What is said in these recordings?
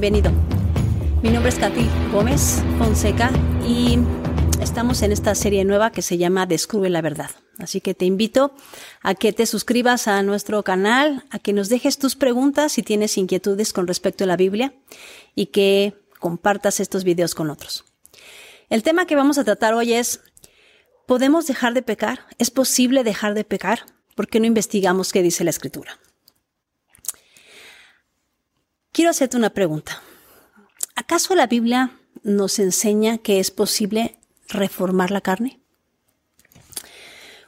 bienvenido. Mi nombre es Katy Gómez Fonseca y estamos en esta serie nueva que se llama Descubre la Verdad. Así que te invito a que te suscribas a nuestro canal, a que nos dejes tus preguntas si tienes inquietudes con respecto a la Biblia y que compartas estos videos con otros. El tema que vamos a tratar hoy es, ¿podemos dejar de pecar? ¿Es posible dejar de pecar? ¿Por qué no investigamos qué dice la Escritura? Quiero hacerte una pregunta. ¿Acaso la Biblia nos enseña que es posible reformar la carne?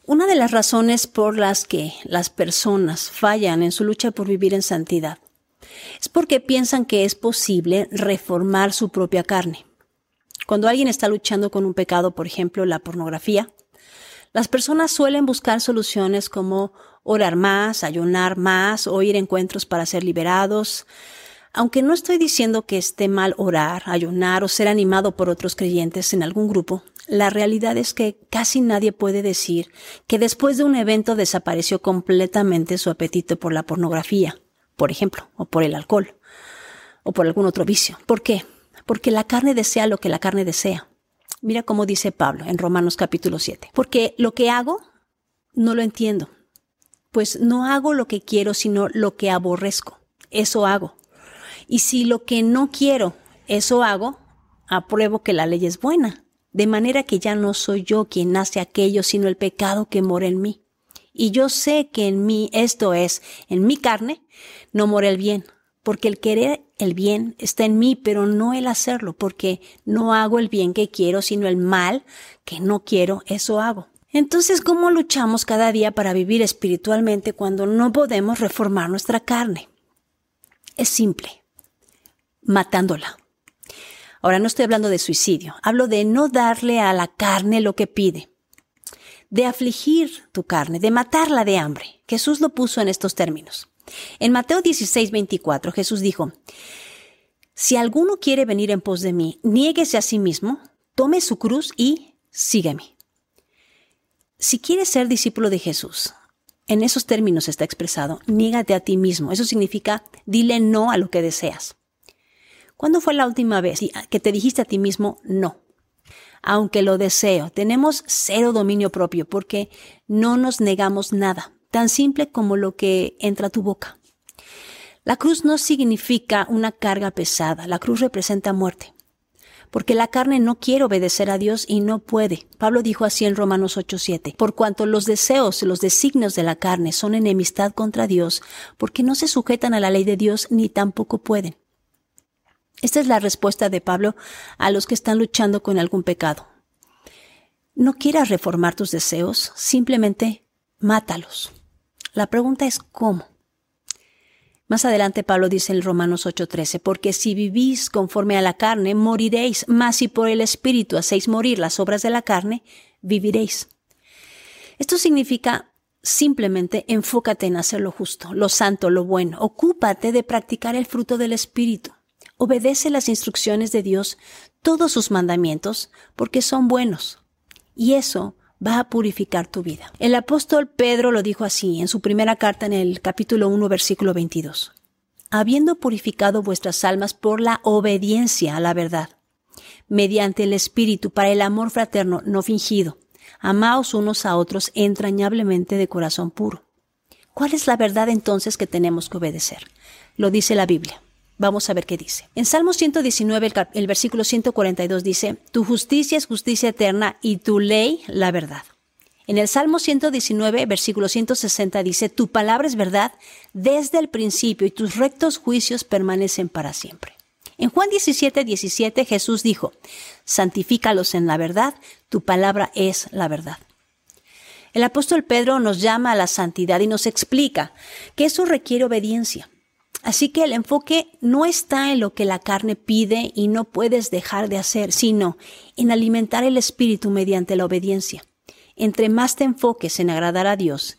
Una de las razones por las que las personas fallan en su lucha por vivir en santidad es porque piensan que es posible reformar su propia carne. Cuando alguien está luchando con un pecado, por ejemplo, la pornografía, las personas suelen buscar soluciones como orar más, ayunar más o ir a encuentros para ser liberados, aunque no estoy diciendo que esté mal orar, ayunar o ser animado por otros creyentes en algún grupo, la realidad es que casi nadie puede decir que después de un evento desapareció completamente su apetito por la pornografía, por ejemplo, o por el alcohol, o por algún otro vicio. ¿Por qué? Porque la carne desea lo que la carne desea. Mira cómo dice Pablo en Romanos capítulo 7. Porque lo que hago no lo entiendo. Pues no hago lo que quiero, sino lo que aborrezco. Eso hago. Y si lo que no quiero, eso hago, apruebo que la ley es buena, de manera que ya no soy yo quien hace aquello, sino el pecado que mora en mí. Y yo sé que en mí, esto es, en mi carne, no mora el bien, porque el querer el bien está en mí, pero no el hacerlo, porque no hago el bien que quiero, sino el mal que no quiero, eso hago. Entonces, ¿cómo luchamos cada día para vivir espiritualmente cuando no podemos reformar nuestra carne? Es simple matándola. Ahora no estoy hablando de suicidio, hablo de no darle a la carne lo que pide, de afligir tu carne, de matarla de hambre. Jesús lo puso en estos términos. En Mateo 16, 24, Jesús dijo, Si alguno quiere venir en pos de mí, niéguese a sí mismo, tome su cruz y sígueme. Si quieres ser discípulo de Jesús, en esos términos está expresado, niégate a ti mismo. Eso significa, dile no a lo que deseas. ¿Cuándo fue la última vez que te dijiste a ti mismo no? Aunque lo deseo, tenemos cero dominio propio porque no nos negamos nada, tan simple como lo que entra a tu boca. La cruz no significa una carga pesada, la cruz representa muerte. Porque la carne no quiere obedecer a Dios y no puede. Pablo dijo así en Romanos 8:7. Por cuanto los deseos y los designios de la carne son enemistad contra Dios, porque no se sujetan a la ley de Dios ni tampoco pueden. Esta es la respuesta de Pablo a los que están luchando con algún pecado. No quieras reformar tus deseos, simplemente mátalos. La pregunta es ¿cómo? Más adelante Pablo dice en Romanos 8:13, porque si vivís conforme a la carne, moriréis, mas si por el Espíritu hacéis morir las obras de la carne, viviréis. Esto significa simplemente enfócate en hacer lo justo, lo santo, lo bueno, ocúpate de practicar el fruto del Espíritu. Obedece las instrucciones de Dios, todos sus mandamientos, porque son buenos. Y eso va a purificar tu vida. El apóstol Pedro lo dijo así en su primera carta en el capítulo 1, versículo 22. Habiendo purificado vuestras almas por la obediencia a la verdad, mediante el Espíritu para el amor fraterno no fingido, amaos unos a otros entrañablemente de corazón puro. ¿Cuál es la verdad entonces que tenemos que obedecer? Lo dice la Biblia. Vamos a ver qué dice. En Salmo 119, el, versículo 142 dice, Tu justicia es justicia eterna y tu ley la verdad. En el Salmo 119, versículo 160 dice, Tu palabra es verdad desde el principio y tus rectos juicios permanecen para siempre. En Juan 17, 17 Jesús dijo, Santifícalos en la verdad, tu palabra es la verdad. El apóstol Pedro nos llama a la santidad y nos explica que eso requiere obediencia. Así que el enfoque no está en lo que la carne pide y no puedes dejar de hacer, sino en alimentar el espíritu mediante la obediencia. Entre más te enfoques en agradar a Dios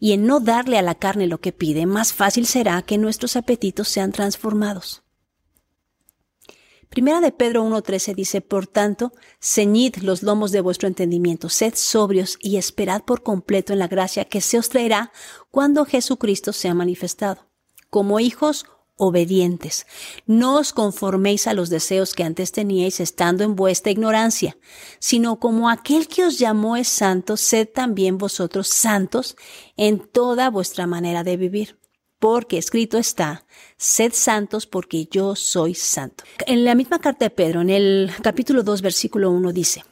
y en no darle a la carne lo que pide, más fácil será que nuestros apetitos sean transformados. Primera de Pedro 1.13 dice, Por tanto, ceñid los lomos de vuestro entendimiento, sed sobrios y esperad por completo en la gracia que se os traerá cuando Jesucristo sea manifestado. Como hijos, obedientes. No os conforméis a los deseos que antes teníais estando en vuestra ignorancia, sino como aquel que os llamó es santo, sed también vosotros santos en toda vuestra manera de vivir. Porque escrito está, sed santos porque yo soy santo. En la misma carta de Pedro, en el capítulo 2, versículo 1 dice,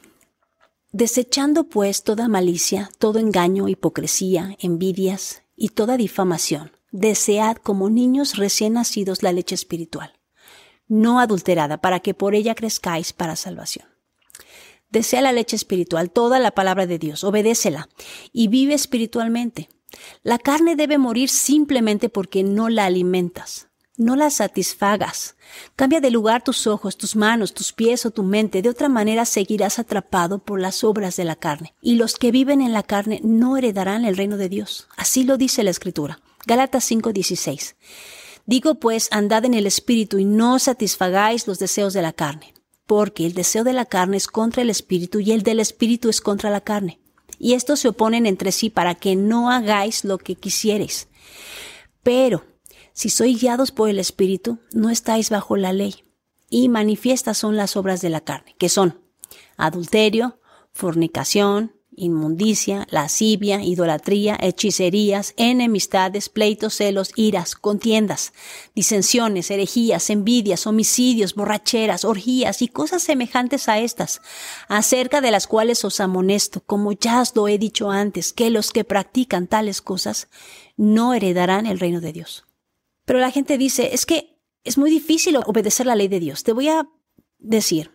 Desechando pues toda malicia, todo engaño, hipocresía, envidias y toda difamación, desead como niños recién nacidos la leche espiritual, no adulterada, para que por ella crezcáis para salvación. Desea la leche espiritual, toda la palabra de Dios, obedécela y vive espiritualmente. La carne debe morir simplemente porque no la alimentas no la satisfagas. Cambia de lugar tus ojos, tus manos, tus pies o tu mente. De otra manera seguirás atrapado por las obras de la carne. Y los que viven en la carne no heredarán el reino de Dios. Así lo dice la Escritura. Gálatas 5:16. Digo pues, andad en el Espíritu y no satisfagáis los deseos de la carne. Porque el deseo de la carne es contra el Espíritu y el del Espíritu es contra la carne. Y estos se oponen entre sí para que no hagáis lo que quisiereis. Pero si sois guiados por el Espíritu, no estáis bajo la ley. Y manifiestas son las obras de la carne, que son adulterio, fornicación, inmundicia, lascivia, idolatría, hechicerías, enemistades, pleitos, celos, iras, contiendas, disensiones, herejías, envidias, homicidios, borracheras, orgías y cosas semejantes a estas, acerca de las cuales os amonesto, como ya os lo he dicho antes, que los que practican tales cosas no heredarán el reino de Dios. Pero la gente dice, es que es muy difícil obedecer la ley de Dios. Te voy a decir,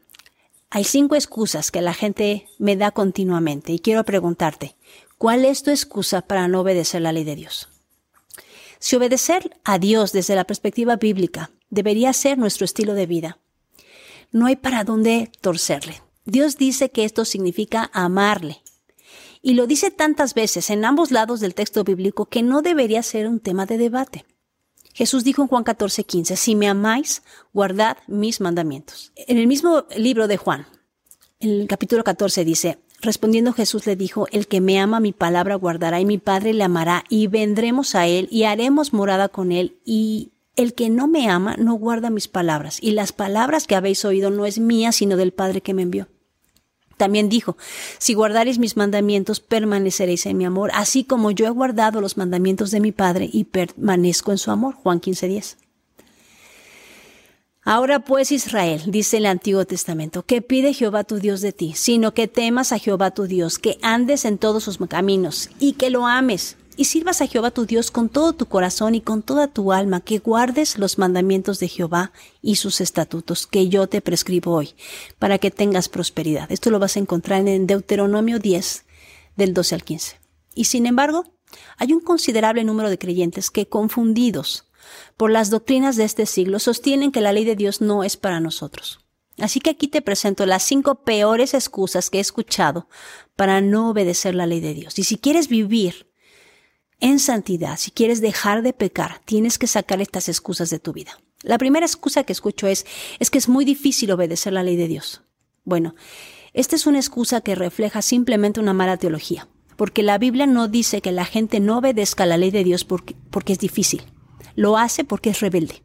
hay cinco excusas que la gente me da continuamente y quiero preguntarte, ¿cuál es tu excusa para no obedecer la ley de Dios? Si obedecer a Dios desde la perspectiva bíblica debería ser nuestro estilo de vida, no hay para dónde torcerle. Dios dice que esto significa amarle. Y lo dice tantas veces en ambos lados del texto bíblico que no debería ser un tema de debate. Jesús dijo en Juan 14, 15, si me amáis, guardad mis mandamientos. En el mismo libro de Juan, en el capítulo 14 dice, respondiendo Jesús le dijo, el que me ama mi palabra guardará y mi Padre le amará y vendremos a él y haremos morada con él y el que no me ama no guarda mis palabras y las palabras que habéis oído no es mía sino del Padre que me envió. También dijo, si guardaréis mis mandamientos, permaneceréis en mi amor, así como yo he guardado los mandamientos de mi Padre y permanezco en su amor. Juan 15:10. Ahora pues Israel, dice el Antiguo Testamento, que pide Jehová tu Dios de ti, sino que temas a Jehová tu Dios, que andes en todos sus caminos y que lo ames y sirvas a Jehová tu Dios con todo tu corazón y con toda tu alma, que guardes los mandamientos de Jehová y sus estatutos que yo te prescribo hoy, para que tengas prosperidad. Esto lo vas a encontrar en Deuteronomio 10, del 12 al 15. Y sin embargo, hay un considerable número de creyentes que, confundidos por las doctrinas de este siglo, sostienen que la ley de Dios no es para nosotros. Así que aquí te presento las cinco peores excusas que he escuchado para no obedecer la ley de Dios. Y si quieres vivir en santidad, si quieres dejar de pecar, tienes que sacar estas excusas de tu vida. La primera excusa que escucho es, es que es muy difícil obedecer la ley de Dios. Bueno, esta es una excusa que refleja simplemente una mala teología, porque la Biblia no dice que la gente no obedezca la ley de Dios porque, porque es difícil. Lo hace porque es rebelde.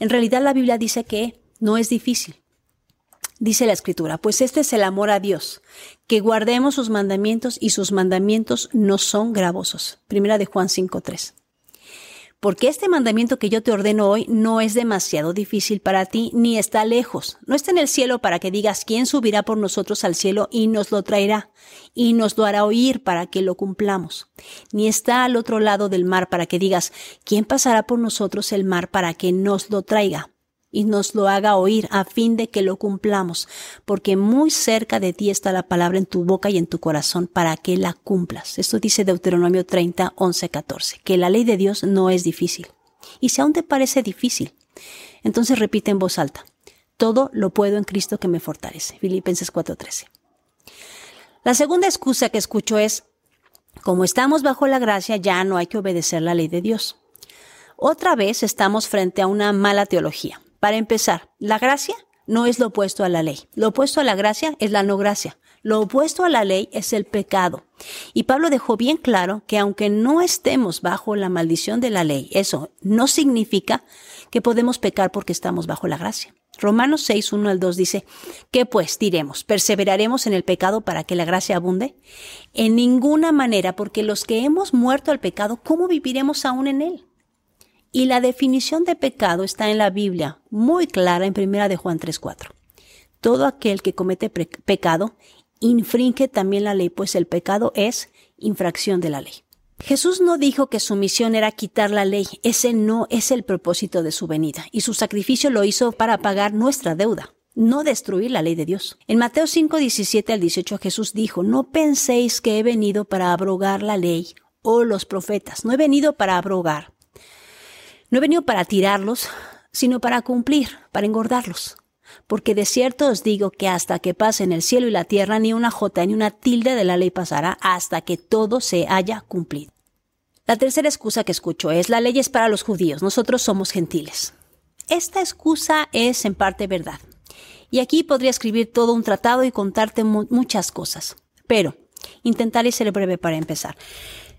En realidad la Biblia dice que no es difícil, Dice la escritura, pues este es el amor a Dios, que guardemos sus mandamientos y sus mandamientos no son gravosos. Primera de Juan 5.3. Porque este mandamiento que yo te ordeno hoy no es demasiado difícil para ti, ni está lejos. No está en el cielo para que digas quién subirá por nosotros al cielo y nos lo traerá, y nos lo hará oír para que lo cumplamos. Ni está al otro lado del mar para que digas quién pasará por nosotros el mar para que nos lo traiga y nos lo haga oír a fin de que lo cumplamos, porque muy cerca de ti está la palabra en tu boca y en tu corazón para que la cumplas. Esto dice Deuteronomio 30, 11, 14, que la ley de Dios no es difícil. Y si aún te parece difícil, entonces repite en voz alta, todo lo puedo en Cristo que me fortalece. Filipenses 13. La segunda excusa que escucho es, como estamos bajo la gracia, ya no hay que obedecer la ley de Dios. Otra vez estamos frente a una mala teología. Para empezar, la gracia no es lo opuesto a la ley. Lo opuesto a la gracia es la no gracia. Lo opuesto a la ley es el pecado. Y Pablo dejó bien claro que aunque no estemos bajo la maldición de la ley, eso no significa que podemos pecar porque estamos bajo la gracia. Romanos 6, 1 al 2 dice, ¿qué pues diremos? ¿Perseveraremos en el pecado para que la gracia abunde? En ninguna manera, porque los que hemos muerto al pecado, ¿cómo viviremos aún en él? Y la definición de pecado está en la Biblia, muy clara en primera de Juan 3, 4. Todo aquel que comete pecado infringe también la ley, pues el pecado es infracción de la ley. Jesús no dijo que su misión era quitar la ley, ese no es el propósito de su venida, y su sacrificio lo hizo para pagar nuestra deuda, no destruir la ley de Dios. En Mateo 5, 17 al 18 Jesús dijo, no penséis que he venido para abrogar la ley o los profetas, no he venido para abrogar, no he venido para tirarlos, sino para cumplir, para engordarlos. Porque de cierto os digo que hasta que pasen el cielo y la tierra, ni una jota ni una tilde de la ley pasará hasta que todo se haya cumplido. La tercera excusa que escucho es la ley es para los judíos, nosotros somos gentiles. Esta excusa es en parte verdad. Y aquí podría escribir todo un tratado y contarte muchas cosas. Pero intentaré ser breve para empezar.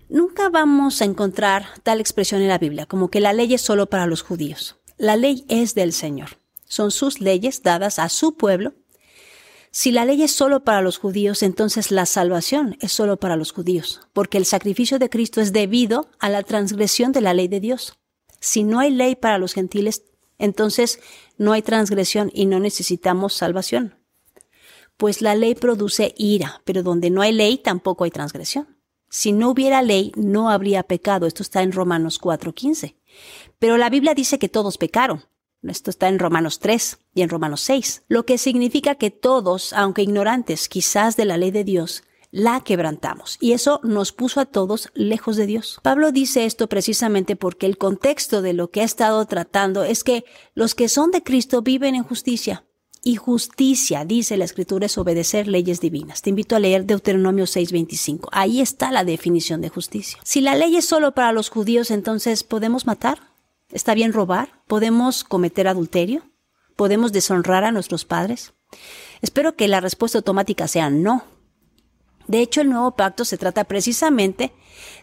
Nunca vamos a encontrar tal expresión en la Biblia como que la ley es solo para los judíos. La ley es del Señor son sus leyes dadas a su pueblo. Si la ley es solo para los judíos, entonces la salvación es solo para los judíos, porque el sacrificio de Cristo es debido a la transgresión de la ley de Dios. Si no hay ley para los gentiles, entonces no hay transgresión y no necesitamos salvación. Pues la ley produce ira, pero donde no hay ley tampoco hay transgresión. Si no hubiera ley, no habría pecado. Esto está en Romanos 4:15. Pero la Biblia dice que todos pecaron. Esto está en Romanos 3 y en Romanos 6, lo que significa que todos, aunque ignorantes quizás de la ley de Dios, la quebrantamos. Y eso nos puso a todos lejos de Dios. Pablo dice esto precisamente porque el contexto de lo que ha estado tratando es que los que son de Cristo viven en justicia. Y justicia, dice la escritura, es obedecer leyes divinas. Te invito a leer Deuteronomio 6:25. Ahí está la definición de justicia. Si la ley es solo para los judíos, entonces ¿podemos matar? ¿Está bien robar? ¿Podemos cometer adulterio? ¿Podemos deshonrar a nuestros padres? Espero que la respuesta automática sea no. De hecho, el nuevo pacto se trata precisamente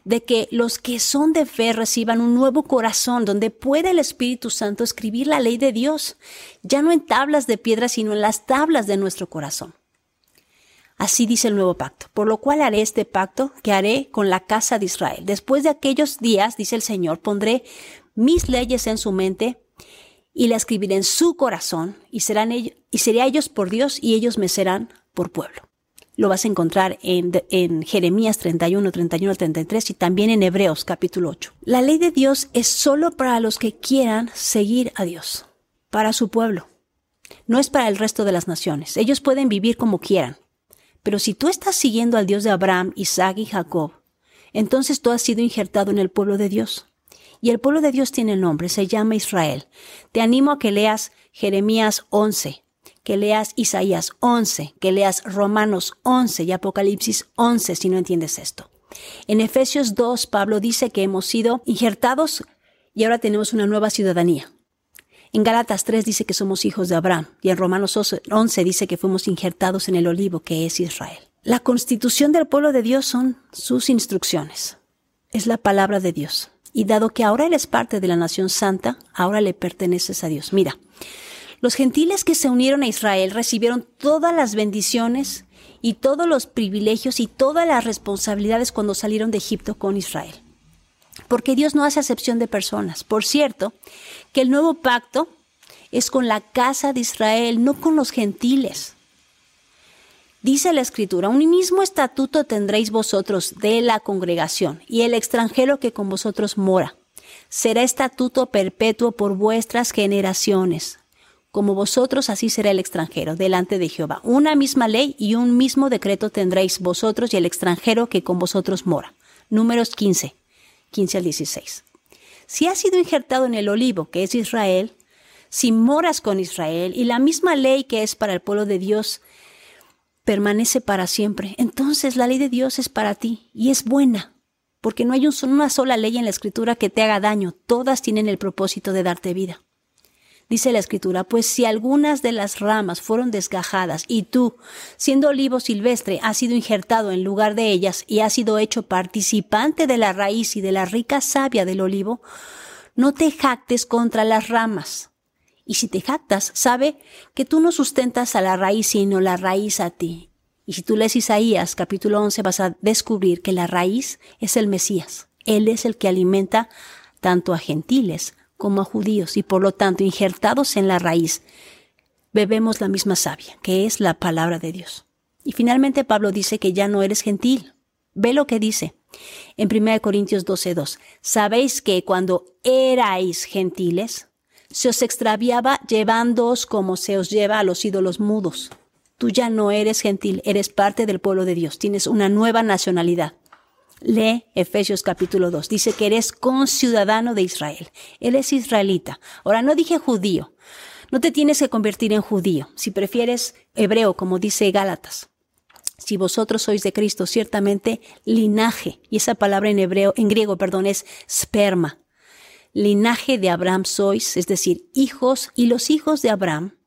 de que los que son de fe reciban un nuevo corazón donde pueda el Espíritu Santo escribir la ley de Dios, ya no en tablas de piedra, sino en las tablas de nuestro corazón. Así dice el nuevo pacto, por lo cual haré este pacto que haré con la casa de Israel. Después de aquellos días, dice el Señor, pondré mis leyes en su mente y la escribiré en su corazón y serán ellos, y seré a ellos por Dios y ellos me serán por pueblo. Lo vas a encontrar en, en Jeremías 31, 31 33 y también en Hebreos capítulo 8. La ley de Dios es solo para los que quieran seguir a Dios, para su pueblo. No es para el resto de las naciones. Ellos pueden vivir como quieran. Pero si tú estás siguiendo al Dios de Abraham, Isaac y Jacob, entonces tú has sido injertado en el pueblo de Dios. Y el pueblo de Dios tiene nombre, se llama Israel. Te animo a que leas Jeremías 11, que leas Isaías 11, que leas Romanos 11 y Apocalipsis 11 si no entiendes esto. En Efesios 2, Pablo dice que hemos sido injertados y ahora tenemos una nueva ciudadanía. En Gálatas 3 dice que somos hijos de Abraham y en Romanos 11 dice que fuimos injertados en el olivo que es Israel. La constitución del pueblo de Dios son sus instrucciones. Es la palabra de Dios. Y dado que ahora eres parte de la nación santa, ahora le perteneces a Dios. Mira, los gentiles que se unieron a Israel recibieron todas las bendiciones y todos los privilegios y todas las responsabilidades cuando salieron de Egipto con Israel. Porque Dios no hace acepción de personas. Por cierto, que el nuevo pacto es con la casa de Israel, no con los gentiles. Dice la escritura, un mismo estatuto tendréis vosotros de la congregación y el extranjero que con vosotros mora. Será estatuto perpetuo por vuestras generaciones. Como vosotros, así será el extranjero delante de Jehová. Una misma ley y un mismo decreto tendréis vosotros y el extranjero que con vosotros mora. Números 15, 15 al 16. Si has sido injertado en el olivo, que es Israel, si moras con Israel y la misma ley que es para el pueblo de Dios permanece para siempre. Entonces la ley de Dios es para ti y es buena, porque no hay una sola ley en la escritura que te haga daño, todas tienen el propósito de darte vida. Dice la escritura, pues si algunas de las ramas fueron desgajadas y tú, siendo olivo silvestre, has sido injertado en lugar de ellas y has sido hecho participante de la raíz y de la rica savia del olivo, no te jactes contra las ramas. Y si te jactas, sabe que tú no sustentas a la raíz, sino la raíz a ti. Y si tú lees Isaías capítulo 11 vas a descubrir que la raíz es el Mesías. Él es el que alimenta tanto a gentiles como a judíos y por lo tanto injertados en la raíz bebemos la misma savia, que es la palabra de Dios. Y finalmente Pablo dice que ya no eres gentil. Ve lo que dice en 1 Corintios 12:2. Sabéis que cuando erais gentiles, se os extraviaba llevándoos como se os lleva a los ídolos mudos. Tú ya no eres gentil, eres parte del pueblo de Dios, tienes una nueva nacionalidad. Lee Efesios capítulo 2. Dice que eres conciudadano de Israel. Él es israelita. Ahora no dije judío. No te tienes que convertir en judío. Si prefieres hebreo, como dice Gálatas. Si vosotros sois de Cristo, ciertamente linaje. Y esa palabra en hebreo, en griego, perdón, es sperma. Linaje de Abraham sois, es decir, hijos, y los hijos de Abraham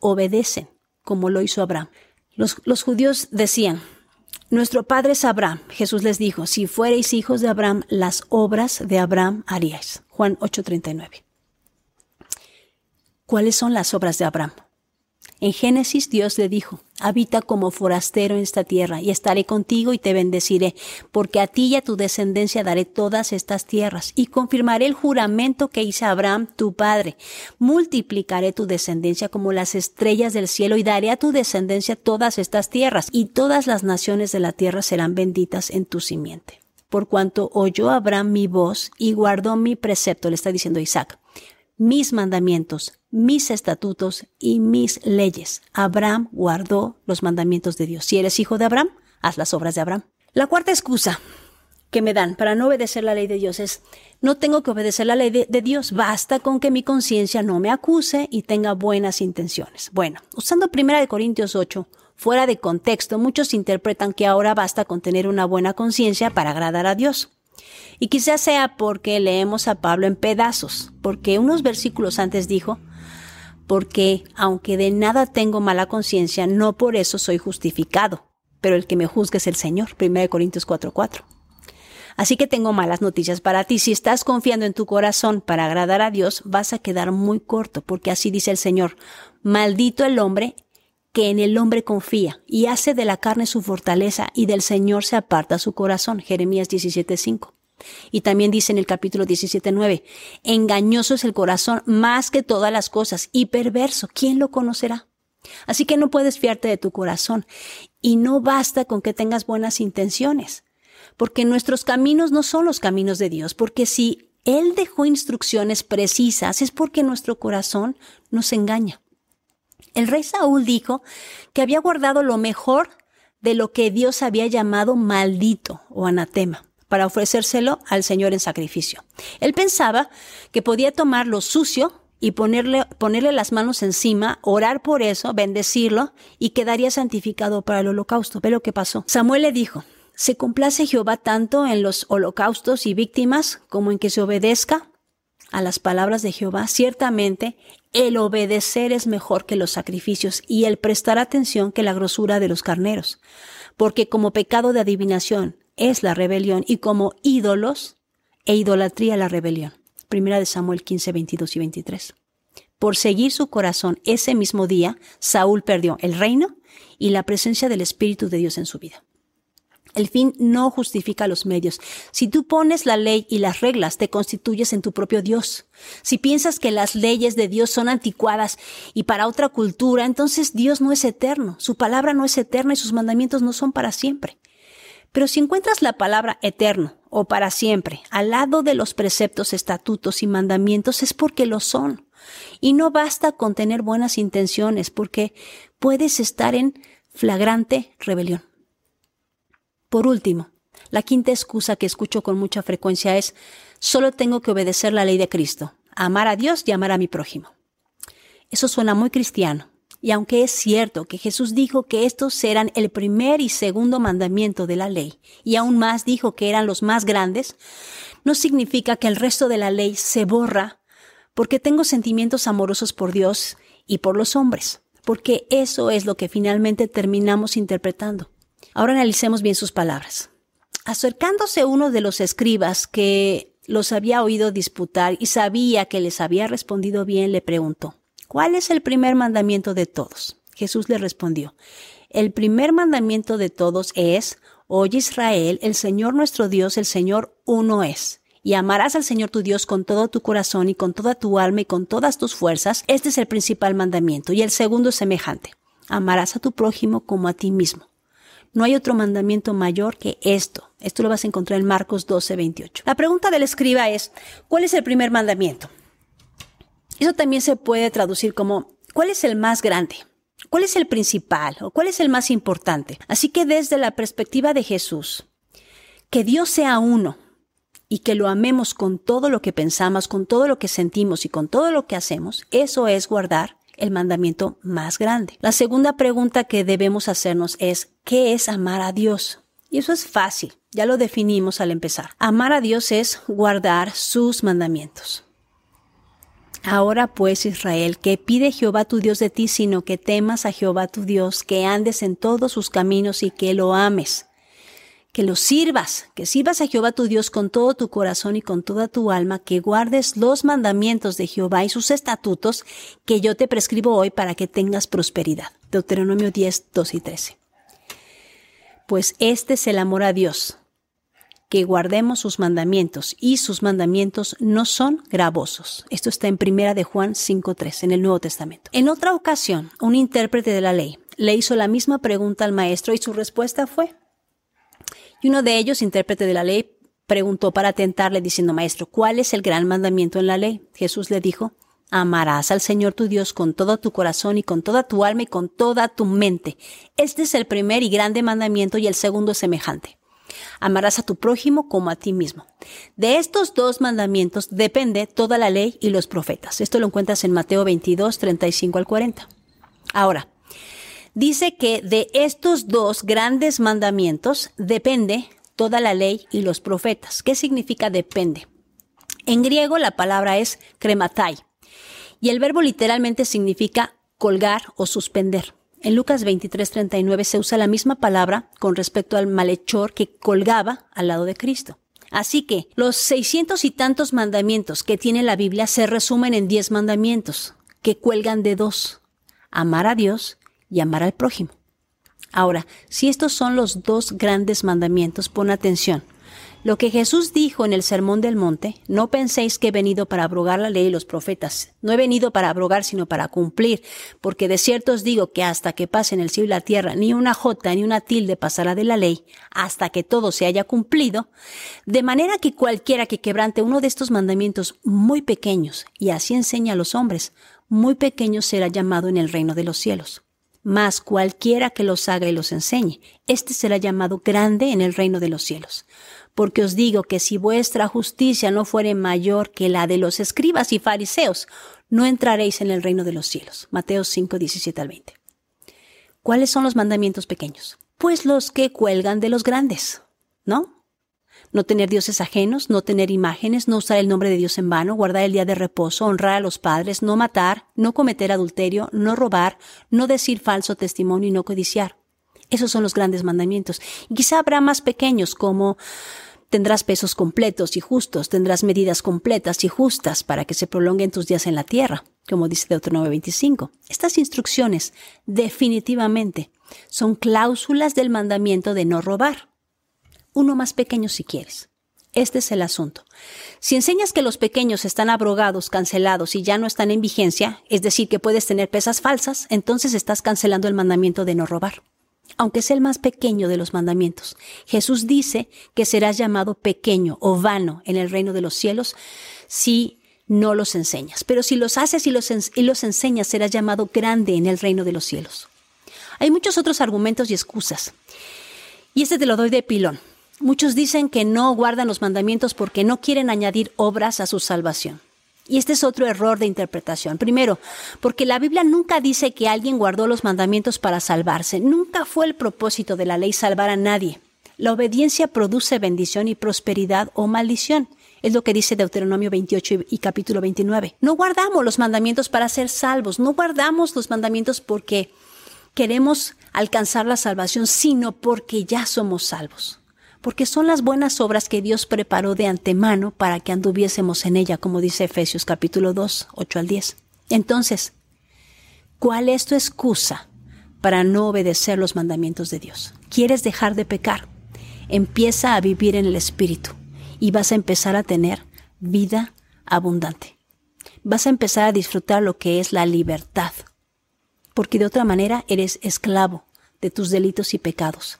obedecen, como lo hizo Abraham. Los, los judíos decían, nuestro padre es Abraham. Jesús les dijo, si fuereis hijos de Abraham, las obras de Abraham haríais. Juan 8:39. ¿Cuáles son las obras de Abraham? En Génesis Dios le dijo, habita como forastero en esta tierra y estaré contigo y te bendeciré, porque a ti y a tu descendencia daré todas estas tierras y confirmaré el juramento que hice a Abraham, tu padre. Multiplicaré tu descendencia como las estrellas del cielo y daré a tu descendencia todas estas tierras y todas las naciones de la tierra serán benditas en tu simiente. Por cuanto oyó Abraham mi voz y guardó mi precepto, le está diciendo Isaac mis mandamientos, mis estatutos y mis leyes. Abraham guardó los mandamientos de Dios. Si eres hijo de Abraham, haz las obras de Abraham. La cuarta excusa que me dan para no obedecer la ley de Dios es, no tengo que obedecer la ley de, Dios, basta con que mi conciencia no me acuse y tenga buenas intenciones. Bueno, usando 1 Corintios 8, fuera de contexto, muchos interpretan que ahora basta con tener una buena conciencia para agradar a Dios. Y quizás sea porque leemos a Pablo en pedazos, porque unos versículos antes dijo, porque aunque de nada tengo mala conciencia, no por eso soy justificado, pero el que me juzga es el Señor. 1 Corintios 4:4. Así que tengo malas noticias para ti. Si estás confiando en tu corazón para agradar a Dios, vas a quedar muy corto, porque así dice el Señor, maldito el hombre que en el hombre confía y hace de la carne su fortaleza y del Señor se aparta su corazón. Jeremías 17:5. Y también dice en el capítulo 17.9, engañoso es el corazón más que todas las cosas y perverso, ¿quién lo conocerá? Así que no puedes fiarte de tu corazón y no basta con que tengas buenas intenciones, porque nuestros caminos no son los caminos de Dios, porque si Él dejó instrucciones precisas es porque nuestro corazón nos engaña. El rey Saúl dijo que había guardado lo mejor de lo que Dios había llamado maldito o anatema para ofrecérselo al Señor en sacrificio. Él pensaba que podía tomar lo sucio y ponerle, ponerle las manos encima, orar por eso, bendecirlo y quedaría santificado para el holocausto. Ve lo que pasó. Samuel le dijo, ¿se complace Jehová tanto en los holocaustos y víctimas como en que se obedezca a las palabras de Jehová? Ciertamente, el obedecer es mejor que los sacrificios y el prestar atención que la grosura de los carneros, porque como pecado de adivinación es la rebelión y como ídolos e idolatría la rebelión. Primera de Samuel 15, 22 y 23. Por seguir su corazón ese mismo día, Saúl perdió el reino y la presencia del Espíritu de Dios en su vida. El fin no justifica los medios. Si tú pones la ley y las reglas, te constituyes en tu propio Dios. Si piensas que las leyes de Dios son anticuadas y para otra cultura, entonces Dios no es eterno, su palabra no es eterna y sus mandamientos no son para siempre. Pero si encuentras la palabra eterno o para siempre al lado de los preceptos, estatutos y mandamientos es porque lo son. Y no basta con tener buenas intenciones porque puedes estar en flagrante rebelión. Por último, la quinta excusa que escucho con mucha frecuencia es solo tengo que obedecer la ley de Cristo, amar a Dios y amar a mi prójimo. Eso suena muy cristiano, y aunque es cierto que Jesús dijo que estos eran el primer y segundo mandamiento de la ley, y aún más dijo que eran los más grandes, no significa que el resto de la ley se borra porque tengo sentimientos amorosos por Dios y por los hombres, porque eso es lo que finalmente terminamos interpretando. Ahora analicemos bien sus palabras. Acercándose uno de los escribas que los había oído disputar y sabía que les había respondido bien, le preguntó, ¿cuál es el primer mandamiento de todos? Jesús le respondió, el primer mandamiento de todos es, Oye Israel, el Señor nuestro Dios, el Señor uno es. Y amarás al Señor tu Dios con todo tu corazón y con toda tu alma y con todas tus fuerzas. Este es el principal mandamiento. Y el segundo es semejante. Amarás a tu prójimo como a ti mismo. No hay otro mandamiento mayor que esto. Esto lo vas a encontrar en Marcos 12, 28. La pregunta del escriba es, ¿cuál es el primer mandamiento? Eso también se puede traducir como, ¿cuál es el más grande? ¿Cuál es el principal o cuál es el más importante? Así que desde la perspectiva de Jesús, que Dios sea uno y que lo amemos con todo lo que pensamos, con todo lo que sentimos y con todo lo que hacemos, eso es guardar el mandamiento más grande. La segunda pregunta que debemos hacernos es, ¿qué es amar a Dios? Y eso es fácil, ya lo definimos al empezar. Amar a Dios es guardar sus mandamientos. Ahora pues, Israel, que pide Jehová tu Dios de ti, sino que temas a Jehová tu Dios, que andes en todos sus caminos y que lo ames que lo sirvas, que sirvas a Jehová tu Dios con todo tu corazón y con toda tu alma, que guardes los mandamientos de Jehová y sus estatutos que yo te prescribo hoy para que tengas prosperidad. Deuteronomio 10, 12 y 13. Pues este es el amor a Dios, que guardemos sus mandamientos y sus mandamientos no son gravosos. Esto está en primera de Juan 5.3 en el Nuevo Testamento. En otra ocasión, un intérprete de la ley le hizo la misma pregunta al maestro y su respuesta fue, y uno de ellos, intérprete de la ley, preguntó para tentarle diciendo, Maestro, ¿cuál es el gran mandamiento en la ley? Jesús le dijo, Amarás al Señor tu Dios con todo tu corazón y con toda tu alma y con toda tu mente. Este es el primer y grande mandamiento y el segundo es semejante. Amarás a tu prójimo como a ti mismo. De estos dos mandamientos depende toda la ley y los profetas. Esto lo encuentras en Mateo 22, 35 al 40. Ahora, dice que de estos dos grandes mandamientos depende toda la ley y los profetas. ¿Qué significa depende? En griego la palabra es crematai y el verbo literalmente significa colgar o suspender. En Lucas 23:39 se usa la misma palabra con respecto al malhechor que colgaba al lado de Cristo. Así que los seiscientos y tantos mandamientos que tiene la Biblia se resumen en diez mandamientos que cuelgan de dos. Amar a Dios y amar al prójimo. Ahora, si estos son los dos grandes mandamientos, pon atención. Lo que Jesús dijo en el Sermón del Monte, no penséis que he venido para abrogar la ley y los profetas. No he venido para abrogar, sino para cumplir, porque de cierto os digo que hasta que pasen el cielo y la tierra, ni una jota ni una tilde pasará de la ley, hasta que todo se haya cumplido, de manera que cualquiera que quebrante uno de estos mandamientos muy pequeños, y así enseña a los hombres, muy pequeño será llamado en el reino de los cielos mas cualquiera que los haga y los enseñe, éste será llamado grande en el reino de los cielos. Porque os digo que si vuestra justicia no fuere mayor que la de los escribas y fariseos, no entraréis en el reino de los cielos. Mateo 5, 17 al 20. ¿Cuáles son los mandamientos pequeños? Pues los que cuelgan de los grandes, ¿no? no tener dioses ajenos, no tener imágenes, no usar el nombre de Dios en vano, guardar el día de reposo, honrar a los padres, no matar, no cometer adulterio, no robar, no decir falso testimonio y no codiciar. Esos son los grandes mandamientos. Y quizá habrá más pequeños como tendrás pesos completos y justos, tendrás medidas completas y justas para que se prolonguen tus días en la tierra, como dice Deuteronomio 25. Estas instrucciones definitivamente son cláusulas del mandamiento de no robar uno más pequeño si quieres. Este es el asunto. Si enseñas que los pequeños están abrogados, cancelados y ya no están en vigencia, es decir, que puedes tener pesas falsas, entonces estás cancelando el mandamiento de no robar. Aunque es el más pequeño de los mandamientos, Jesús dice que serás llamado pequeño o vano en el reino de los cielos si no los enseñas. Pero si los haces y los, y los enseñas, serás llamado grande en el reino de los cielos. Hay muchos otros argumentos y excusas. Y este te lo doy de pilón. Muchos dicen que no guardan los mandamientos porque no quieren añadir obras a su salvación. Y este es otro error de interpretación. Primero, porque la Biblia nunca dice que alguien guardó los mandamientos para salvarse. Nunca fue el propósito de la ley salvar a nadie. La obediencia produce bendición y prosperidad o maldición. Es lo que dice Deuteronomio 28 y capítulo 29. No guardamos los mandamientos para ser salvos, no guardamos los mandamientos porque queremos alcanzar la salvación, sino porque ya somos salvos. Porque son las buenas obras que Dios preparó de antemano para que anduviésemos en ella, como dice Efesios capítulo 2, 8 al 10. Entonces, ¿cuál es tu excusa para no obedecer los mandamientos de Dios? ¿Quieres dejar de pecar? Empieza a vivir en el Espíritu y vas a empezar a tener vida abundante. Vas a empezar a disfrutar lo que es la libertad, porque de otra manera eres esclavo de tus delitos y pecados,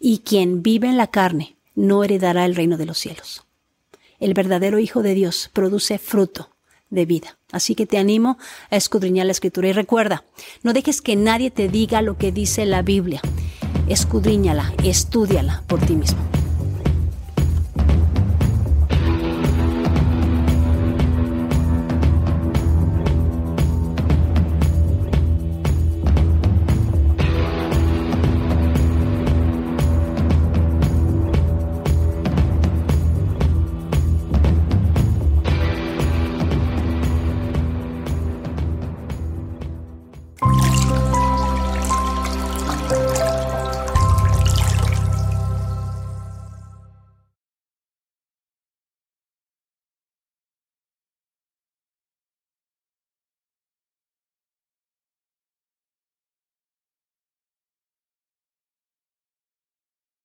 y quien vive en la carne no heredará el reino de los cielos. El verdadero Hijo de Dios produce fruto de vida. Así que te animo a escudriñar la escritura y recuerda, no dejes que nadie te diga lo que dice la Biblia. Escudriñala, estudiala por ti mismo.